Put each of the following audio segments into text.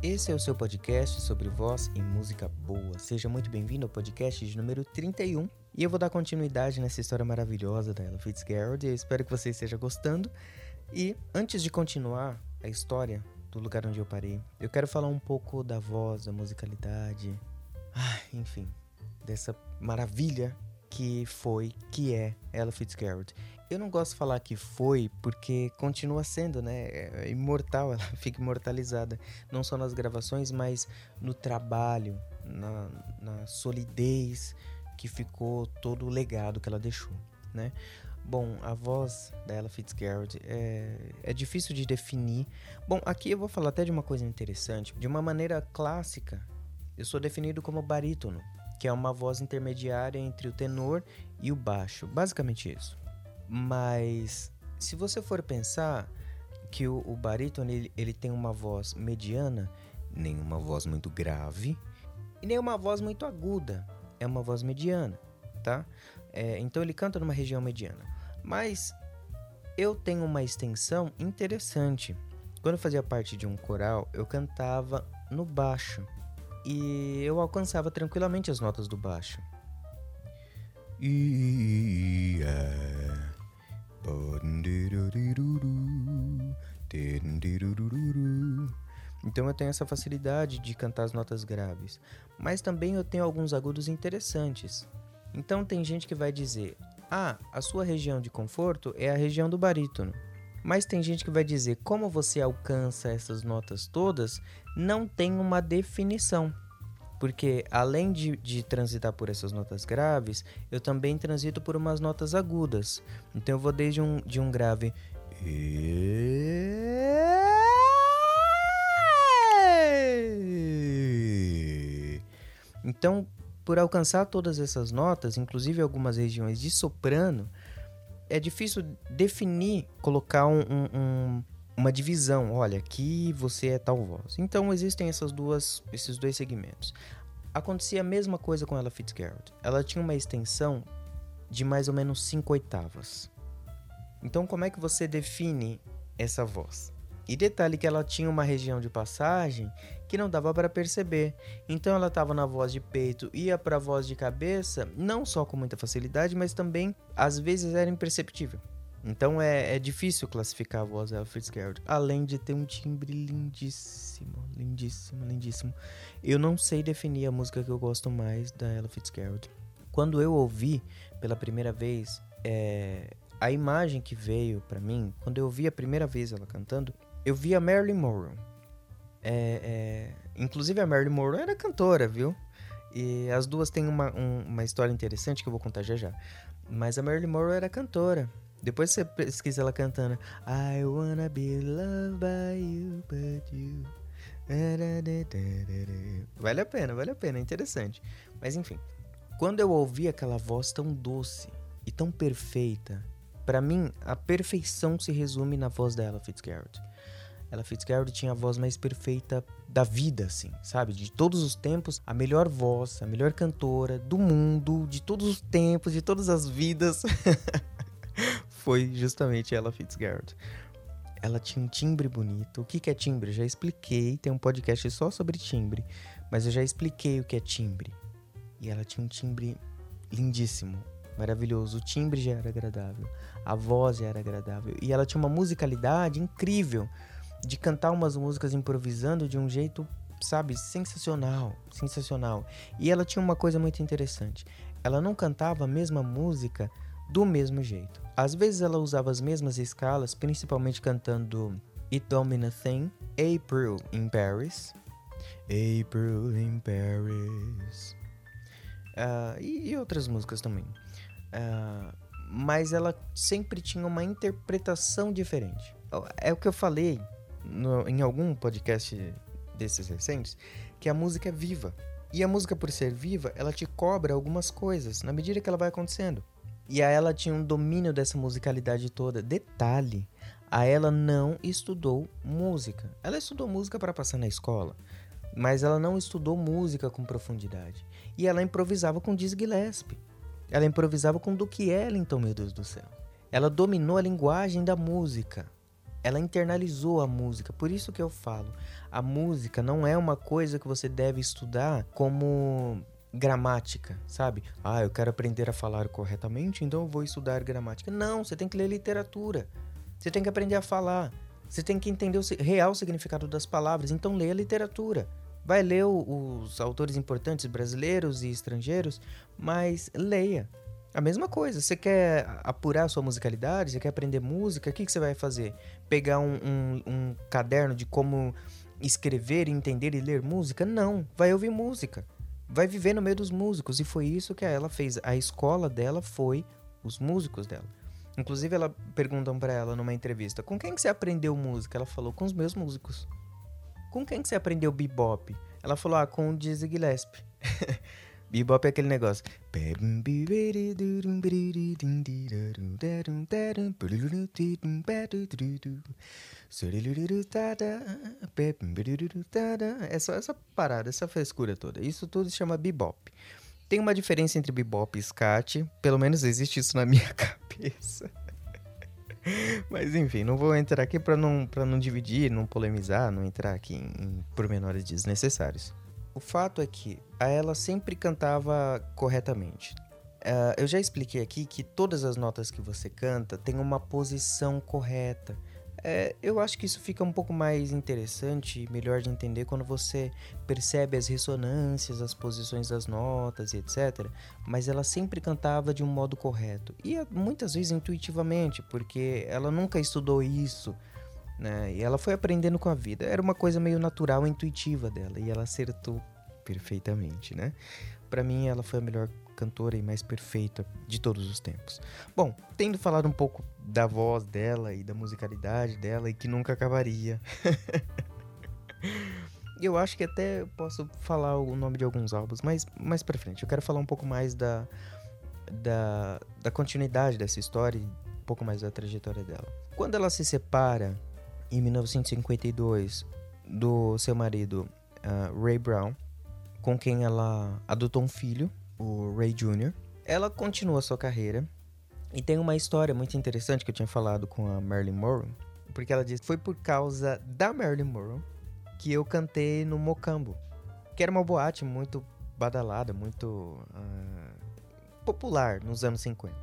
Esse é o seu podcast sobre voz e música boa. Seja muito bem-vindo ao podcast de número 31. E eu vou dar continuidade nessa história maravilhosa da Ella Fitzgerald. Eu espero que você esteja gostando. E antes de continuar a história do lugar onde eu parei, eu quero falar um pouco da voz, da musicalidade, ah, enfim, dessa maravilha que foi, que é Ella Fitzgerald. Eu não gosto de falar que foi porque continua sendo, né? É imortal, ela fica imortalizada. Não só nas gravações, mas no trabalho, na, na solidez que ficou todo o legado que ela deixou, né? Bom, a voz da Ella Fitzgerald é, é difícil de definir. Bom, aqui eu vou falar até de uma coisa interessante. De uma maneira clássica, eu sou definido como barítono, que é uma voz intermediária entre o tenor e o baixo. Basicamente isso. Mas se você for pensar que o, o barítono ele, ele tem uma voz mediana, nem uma voz muito grave e nem uma voz muito aguda, é uma voz mediana, tá? É, então ele canta numa região mediana. Mas eu tenho uma extensão interessante. Quando eu fazia parte de um coral, eu cantava no baixo e eu alcançava tranquilamente as notas do baixo. E então eu tenho essa facilidade de cantar as notas graves, mas também eu tenho alguns agudos interessantes. Então tem gente que vai dizer: "Ah, a sua região de conforto é a região do barítono". Mas tem gente que vai dizer: "Como você alcança essas notas todas, não tem uma definição". Porque além de, de, transitar por essas notas graves, eu também transito por umas notas agudas. Então eu vou desde um, de um grave. Então, por alcançar todas essas notas, inclusive algumas regiões de soprano, é difícil definir, colocar um, um, uma divisão. Olha, aqui você é tal voz. Então existem essas duas, esses dois segmentos. Acontecia a mesma coisa com ela Fitzgerald. Ela tinha uma extensão de mais ou menos 5 oitavas. Então como é que você define essa voz? E detalhe que ela tinha uma região de passagem que não dava para perceber. Então ela estava na voz de peito, ia para voz de cabeça, não só com muita facilidade, mas também às vezes era imperceptível. Então é, é difícil classificar a voz da Fitzgerald, além de ter um timbre lindíssimo, lindíssimo, lindíssimo. Eu não sei definir a música que eu gosto mais da Ella Fitzgerald. Quando eu ouvi pela primeira vez, é, a imagem que veio para mim, quando eu ouvi a primeira vez ela cantando, eu vi a Marilyn Monroe. É, é, inclusive a Marilyn Monroe era cantora, viu? E as duas têm uma, um, uma história interessante que eu vou contar já já. Mas a Marilyn Monroe era cantora. Depois você pesquisa ela cantando I wanna be loved by you, but you. Vale a pena, vale a pena, é interessante. Mas enfim, quando eu ouvi aquela voz tão doce e tão perfeita, para mim a perfeição se resume na voz dela, Fitzgerald. Ela Fitzgerald tinha a voz mais perfeita da vida, assim, sabe? De todos os tempos, a melhor voz, a melhor cantora do mundo, de todos os tempos, de todas as vidas. foi justamente ela Fitzgerald. Ela tinha um timbre bonito. O que, é timbre? Já expliquei, tem um podcast só sobre timbre, mas eu já expliquei o que é timbre. E ela tinha um timbre lindíssimo, maravilhoso. O timbre já era agradável, a voz já era agradável. E ela tinha uma musicalidade incrível de cantar umas músicas improvisando de um jeito, sabe, sensacional, sensacional. E ela tinha uma coisa muito interessante. Ela não cantava a mesma música do mesmo jeito. Às vezes ela usava as mesmas escalas, principalmente cantando It Don't Mean a Thing, April in Paris, April in Paris, uh, e, e, outras músicas também. Uh, mas ela sempre tinha uma interpretação diferente. É o que eu falei no, em algum podcast desses recentes, que a música é viva. E a música, por ser viva, ela te cobra algumas coisas na medida que ela vai acontecendo. E a ela tinha um domínio dessa musicalidade toda. Detalhe, a ela não estudou música. Ela estudou música para passar na escola, mas ela não estudou música com profundidade. E ela improvisava com Dizzy Gillespie. Ela improvisava com Duke Ellington, meu Deus do céu. Ela dominou a linguagem da música. ela internalizou a música. Por isso que eu falo, a música não é uma coisa que você deve estudar como gramática, sabe? Ah, eu quero aprender a falar corretamente, então eu vou estudar gramática. Não, você tem que ler literatura. Você tem que aprender a falar. Você tem que entender o real significado das palavras. Então leia literatura. Vai ler os autores importantes brasileiros e estrangeiros, mas leia. A mesma coisa, você quer apurar sua musicalidade, você quer aprender música, o que, que você vai fazer? Pegar um, um, um caderno de como escrever, entender e ler música? Não, vai ouvir música. Vai viver no meio dos músicos. E foi isso que ela fez. A escola dela foi os músicos dela. Inclusive, ela perguntam para ela numa entrevista: com quem que você aprendeu música? Ela falou: com os meus músicos. Com quem que você aprendeu bebop? Ela falou: ah, com o Dizzy Gillespie. Bebop é aquele negócio. Essa, essa parada, essa frescura toda. Isso tudo se chama bebop. Tem uma diferença entre bebop e scat. Pelo menos existe isso na minha cabeça. Mas enfim, não vou entrar aqui para não, não dividir, não polemizar, não entrar aqui em, em pormenores desnecessários. O fato é que a ela sempre cantava corretamente. Uh, eu já expliquei aqui que todas as notas que você canta têm uma posição correta. É, eu acho que isso fica um pouco mais interessante e melhor de entender quando você percebe as ressonâncias, as posições das notas e etc. Mas ela sempre cantava de um modo correto. E muitas vezes intuitivamente, porque ela nunca estudou isso. Né? E ela foi aprendendo com a vida. Era uma coisa meio natural, intuitiva dela. E ela acertou perfeitamente, né? Para mim, ela foi a melhor cantora e mais perfeita de todos os tempos. Bom, tendo falado um pouco da voz dela e da musicalidade dela e que nunca acabaria. eu acho que até posso falar o nome de alguns álbuns, mas mais para frente. Eu quero falar um pouco mais da, da, da continuidade dessa história e um pouco mais da trajetória dela. Quando ela se separa em 1952 do seu marido uh, Ray Brown, com quem ela adotou um filho, o Ray Jr. Ela continua sua carreira e tem uma história muito interessante que eu tinha falado com a Marilyn Monroe, porque ela disse foi por causa da Marilyn Monroe que eu cantei no Mocambo, que era uma boate muito badalada, muito uh, popular nos anos 50.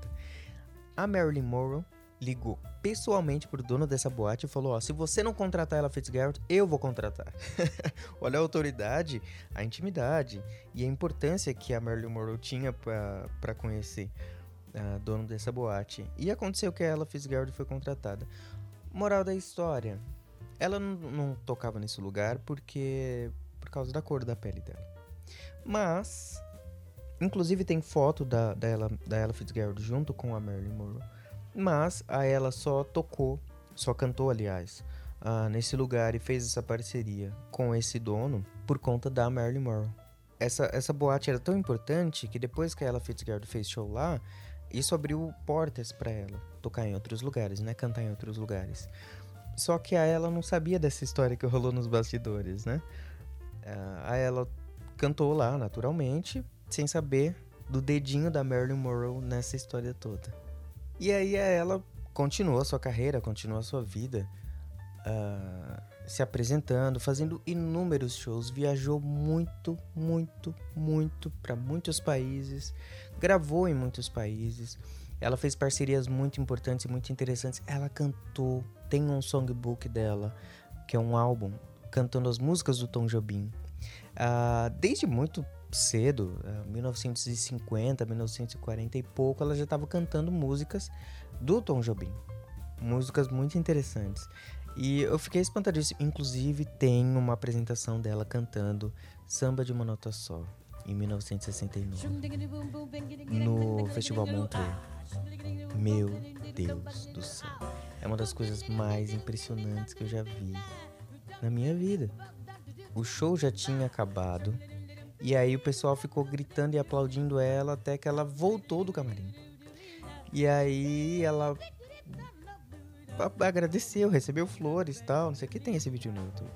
A Marilyn Monroe ligou pessoalmente pro dono dessa boate e falou: Ó, se você não contratar ela Fitzgerald, eu vou contratar. Olha a autoridade, a intimidade e a importância que a Marilyn Monroe tinha para conhecer a dono dessa boate. E aconteceu que ela Fitzgerald foi contratada. Moral da história: ela não, não tocava nesse lugar porque por causa da cor da pele dela. Mas, inclusive tem foto da, da, ela, da Ella Fitzgerald junto com a Marilyn Monroe mas a ela só tocou, só cantou, aliás, uh, nesse lugar e fez essa parceria com esse dono por conta da Marilyn Monroe. Essa, essa boate era tão importante que depois que ela Fitzgerald fez show lá, isso abriu portas para ela tocar em outros lugares, né? Cantar em outros lugares. Só que a ela não sabia dessa história que rolou nos bastidores, né? Uh, a ela cantou lá naturalmente, sem saber do dedinho da Marilyn Monroe nessa história toda. E aí ela continua a sua carreira, continua a sua vida, uh, se apresentando, fazendo inúmeros shows, viajou muito, muito, muito para muitos países, gravou em muitos países. Ela fez parcerias muito importantes e muito interessantes. Ela cantou, tem um songbook dela, que é um álbum, cantando as músicas do Tom Jobim. Uh, desde muito cedo, 1950, é, 1940 e pouco, ela já estava cantando músicas do Tom Jobim. Músicas muito interessantes. E eu fiquei espantadíssimo. Inclusive, tem uma apresentação dela cantando Samba de uma Nota Só, em 1969, no Festival Montreux. Meu Deus do céu. É uma das coisas mais impressionantes que eu já vi na minha vida. O show já tinha acabado e aí o pessoal ficou gritando e aplaudindo ela até que ela voltou do camarim. E aí ela agradeceu, recebeu flores e tal, não sei o que tem esse vídeo no YouTube.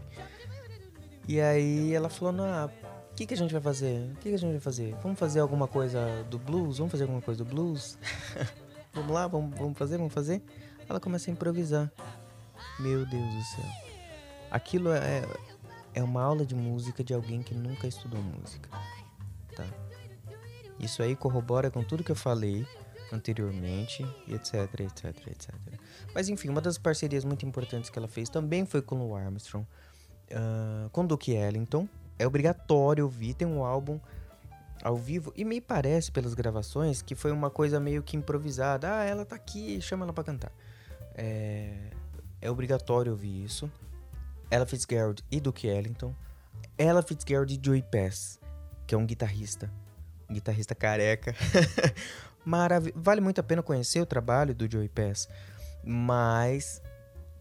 E aí ela falou, não, o que, que a gente vai fazer? O que, que a gente vai fazer? Vamos fazer alguma coisa do blues? Vamos fazer alguma coisa do blues? vamos lá, vamos, vamos fazer, vamos fazer? Ela começa a improvisar. Meu Deus do céu. Aquilo é, é uma aula de música de alguém que nunca estudou música. Tá? Isso aí corrobora com tudo que eu falei anteriormente, etc, etc, etc. Mas enfim, uma das parcerias muito importantes que ela fez também foi com o Armstrong, uh, com Duke Ellington. É obrigatório ouvir, tem um álbum ao vivo e me parece pelas gravações que foi uma coisa meio que improvisada. Ah, ela tá aqui, chama ela para cantar. É, é obrigatório ouvir isso. Ella Fitzgerald e Duke Ellington. Ella Fitzgerald e Joey Pass, que é um guitarrista, um guitarrista careca. Marav vale muito a pena conhecer o trabalho do Joey Pass, mas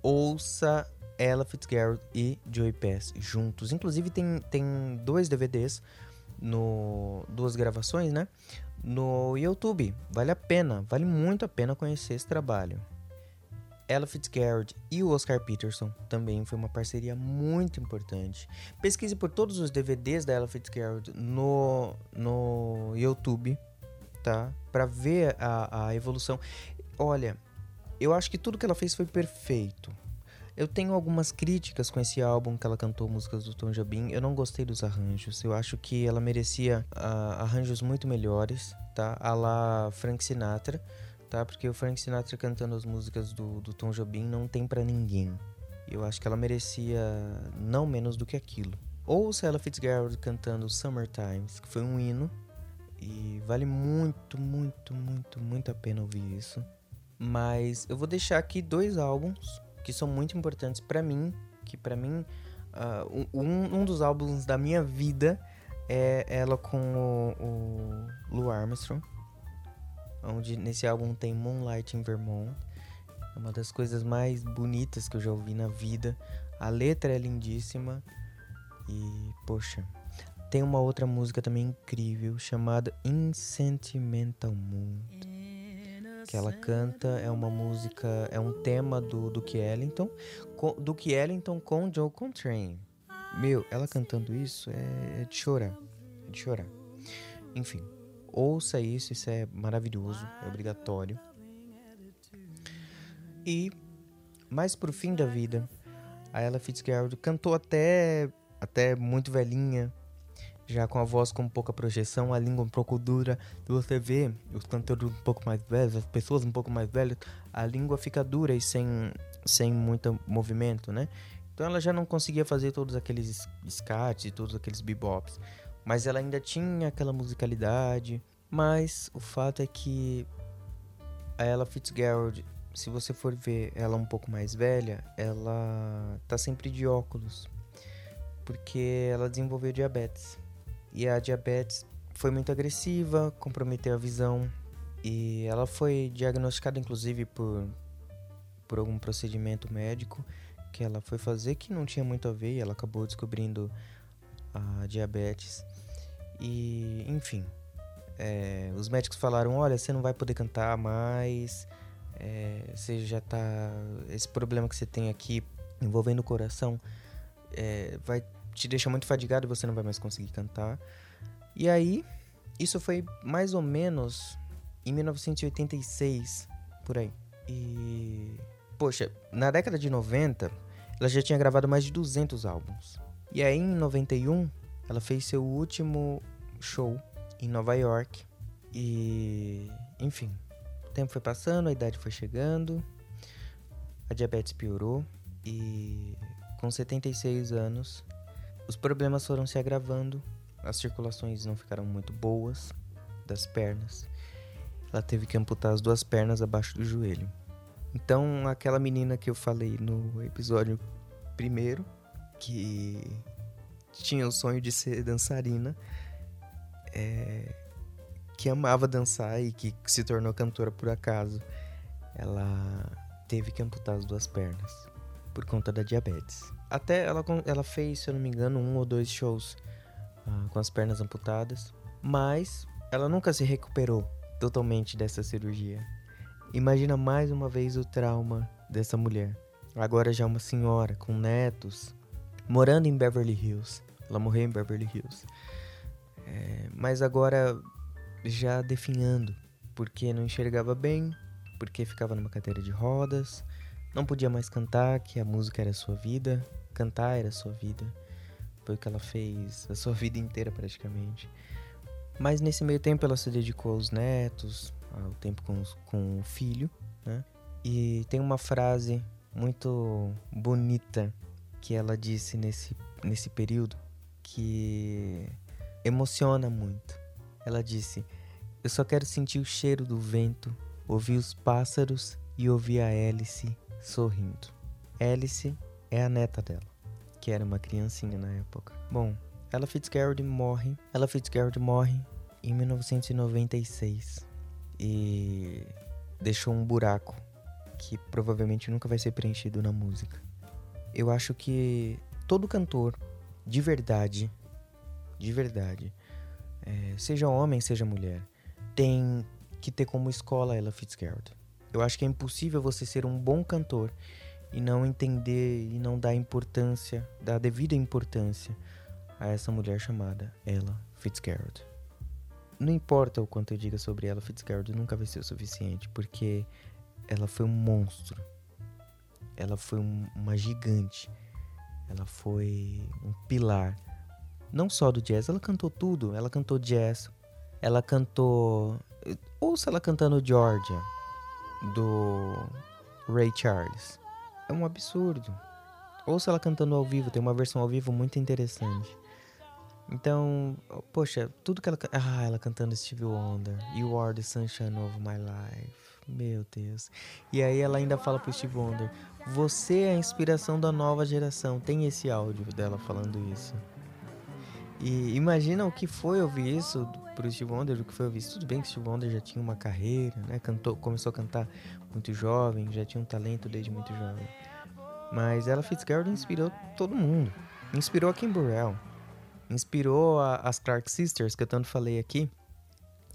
ouça Ella Fitzgerald e Joey Pass juntos. Inclusive tem, tem dois DVDs no duas gravações, né? No YouTube. Vale a pena, vale muito a pena conhecer esse trabalho. Ella Fitzgerald e o Oscar Peterson também foi uma parceria muito importante. Pesquise por todos os DVDs da Ella Fitzgerald no, no YouTube, tá? Para ver a, a evolução. Olha, eu acho que tudo que ela fez foi perfeito. Eu tenho algumas críticas com esse álbum que ela cantou músicas do Tom Jobim. Eu não gostei dos arranjos. Eu acho que ela merecia uh, arranjos muito melhores, tá? A la Frank Sinatra, tá? Porque o Frank Sinatra cantando as músicas do, do Tom Jobim não tem para ninguém. Eu acho que ela merecia não menos do que aquilo. Ou se ela Fitzgerald cantando Summer Times, que foi um hino. E vale muito, muito, muito, muito a pena ouvir isso. Mas eu vou deixar aqui dois álbuns que são muito importantes para mim, que para mim uh, um, um dos álbuns da minha vida é ela com o, o Lou Armstrong, onde nesse álbum tem Moonlight in Vermont, é uma das coisas mais bonitas que eu já ouvi na vida. A letra é lindíssima e poxa, tem uma outra música também incrível chamada In Sentimental Mood que ela canta é uma música, é um tema do Duke Ellington, com, Duke Ellington com Joe Contrain. Meu, ela cantando isso é, é de chorar, é de chorar. Enfim, ouça isso, isso é maravilhoso, é obrigatório. E mais pro fim da vida, a Ella Fitzgerald cantou até até muito velhinha, já com a voz com pouca projeção, a língua um pouco dura. Você vê os cantores um pouco mais velhos, as pessoas um pouco mais velhas, a língua fica dura e sem, sem muito movimento, né? Então ela já não conseguia fazer todos aqueles skats e todos aqueles bebops. Mas ela ainda tinha aquela musicalidade. Mas o fato é que a Ella Fitzgerald, se você for ver ela um pouco mais velha, ela tá sempre de óculos. Porque ela desenvolveu diabetes. E a diabetes foi muito agressiva, comprometeu a visão. E ela foi diagnosticada, inclusive, por, por algum procedimento médico que ela foi fazer que não tinha muito a ver e ela acabou descobrindo a diabetes. E, enfim, é, os médicos falaram: olha, você não vai poder cantar mais, é, você já tá. Esse problema que você tem aqui envolvendo o coração é, vai te deixa muito fadigado e você não vai mais conseguir cantar. E aí, isso foi mais ou menos em 1986, por aí. E poxa, na década de 90, ela já tinha gravado mais de 200 álbuns. E aí em 91, ela fez seu último show em Nova York. E, enfim, o tempo foi passando, a idade foi chegando, a diabetes piorou e com 76 anos os problemas foram se agravando, as circulações não ficaram muito boas das pernas. Ela teve que amputar as duas pernas abaixo do joelho. Então, aquela menina que eu falei no episódio primeiro, que tinha o sonho de ser dançarina, é, que amava dançar e que se tornou cantora por acaso, ela teve que amputar as duas pernas por conta da diabetes. Até ela, ela fez, se eu não me engano, um ou dois shows uh, com as pernas amputadas, mas ela nunca se recuperou totalmente dessa cirurgia. Imagina mais uma vez o trauma dessa mulher. Agora já uma senhora com netos, morando em Beverly Hills. Ela morreu em Beverly Hills. É, mas agora já definhando, porque não enxergava bem, porque ficava numa cadeira de rodas, não podia mais cantar, que a música era a sua vida, cantar era a sua vida. Foi o que ela fez a sua vida inteira praticamente. Mas nesse meio tempo ela se dedicou aos netos, ao tempo com, com o filho, né? E tem uma frase muito bonita que ela disse nesse, nesse período que emociona muito. Ela disse: Eu só quero sentir o cheiro do vento, ouvir os pássaros e ouvir a Alice sorrindo. Alice é a neta dela, que era uma criancinha na época. Bom, ela Fitzgerald morre. Ela Fitzgerald morre em 1996 e deixou um buraco que provavelmente nunca vai ser preenchido na música. Eu acho que todo cantor, de verdade, de verdade, é, seja homem, seja mulher, tem que ter como escola ela Fitzgerald. Eu acho que é impossível você ser um bom cantor e não entender e não dar importância, dar devida importância a essa mulher chamada Ella Fitzgerald. Não importa o quanto eu diga sobre ela, Fitzgerald nunca vai ser o suficiente, porque ela foi um monstro. Ela foi um, uma gigante. Ela foi um pilar. Não só do jazz, ela cantou tudo. Ela cantou jazz. Ela cantou. Ouça ela cantando Georgia, do Ray Charles. É um absurdo. Ouça ela cantando ao vivo, tem uma versão ao vivo muito interessante. Então, poxa, tudo que ela. Ah, ela cantando Stevie Wonder. You are the sunshine of my life. Meu Deus. E aí ela ainda fala pro Steve Wonder: Você é a inspiração da nova geração. Tem esse áudio dela falando isso. E imagina o que foi ouvir isso pro Steve Wonder, o que foi ouvir isso. Tudo bem que Steve Wonder já tinha uma carreira, né? Cantou, começou a cantar muito jovem, já tinha um talento desde muito jovem. Mas ela Fitzgerald inspirou todo mundo. Inspirou a Kim Burrell. Inspirou a, as Clark Sisters, que eu tanto falei aqui.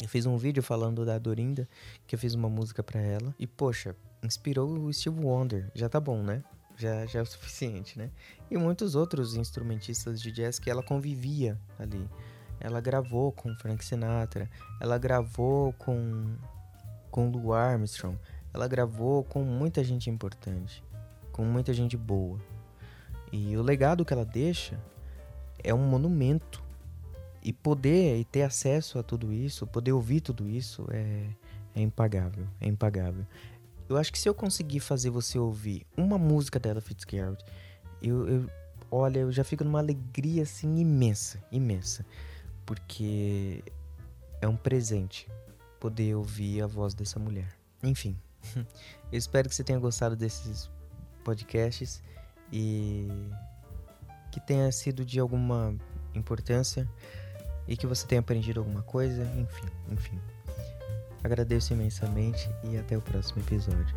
Eu fiz um vídeo falando da Dorinda, que eu fiz uma música para ela. E, poxa, inspirou o Steve Wonder. Já tá bom, né? Já, já é o suficiente, né? E muitos outros instrumentistas de jazz que ela convivia ali. Ela gravou com Frank Sinatra, ela gravou com, com Lou Armstrong, ela gravou com muita gente importante, com muita gente boa. E o legado que ela deixa é um monumento e poder e ter acesso a tudo isso, poder ouvir tudo isso é, é impagável, é impagável. Eu acho que se eu conseguir fazer você ouvir uma música dela Fitzgerald, eu, eu olha, eu já fico numa alegria assim imensa, imensa, porque é um presente poder ouvir a voz dessa mulher. Enfim, eu espero que você tenha gostado desses podcasts e que tenha sido de alguma importância e que você tenha aprendido alguma coisa, enfim, enfim. Agradeço imensamente e até o próximo episódio.